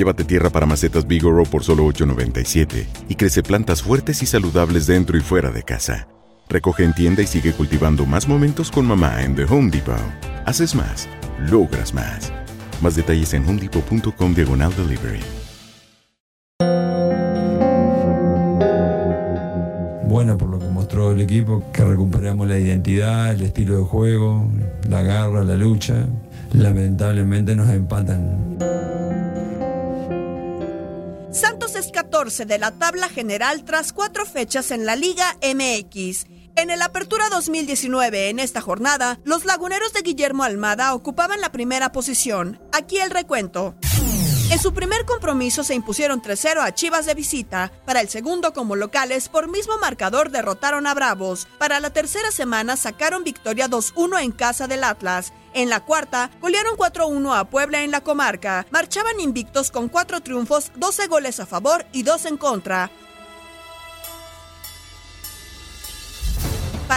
Llévate tierra para macetas Bigoro por solo $8.97 y crece plantas fuertes y saludables dentro y fuera de casa. Recoge en tienda y sigue cultivando más momentos con mamá en The Home Depot. Haces más, logras más. Más detalles en homedepot.com diagonal delivery. Bueno, por lo que mostró el equipo, que recuperamos la identidad, el estilo de juego, la garra, la lucha. Lamentablemente nos empatan. Santos es 14 de la tabla general tras cuatro fechas en la Liga MX. En el Apertura 2019, en esta jornada, los laguneros de Guillermo Almada ocupaban la primera posición. Aquí el recuento. En su primer compromiso se impusieron 3-0 a Chivas de visita. Para el segundo como locales, por mismo marcador derrotaron a Bravos. Para la tercera semana sacaron victoria 2-1 en casa del Atlas. En la cuarta, golearon 4-1 a Puebla en la comarca. Marchaban invictos con 4 triunfos, 12 goles a favor y 2 en contra.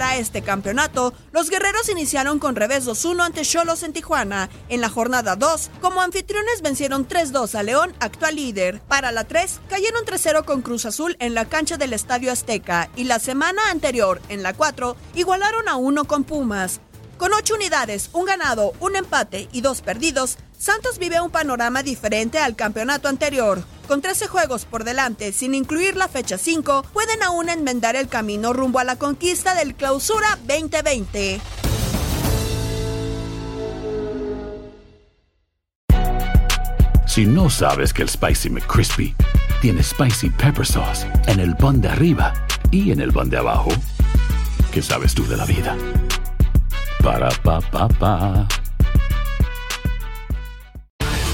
Para este campeonato, los guerreros iniciaron con revés 2-1 ante Cholos en Tijuana. En la jornada 2, como anfitriones vencieron 3-2 a León, actual líder. Para la 3, cayeron 3-0 con Cruz Azul en la cancha del Estadio Azteca. Y la semana anterior, en la 4, igualaron a 1 con Pumas. Con 8 unidades, un ganado, un empate y dos perdidos, Santos vive un panorama diferente al campeonato anterior. Con 13 juegos por delante, sin incluir la fecha 5, pueden aún enmendar el camino rumbo a la conquista del Clausura 2020. Si no sabes que el Spicy McCrispy tiene Spicy Pepper Sauce en el pan de arriba y en el pan de abajo, ¿qué sabes tú de la vida? Para, pa, pa, pa.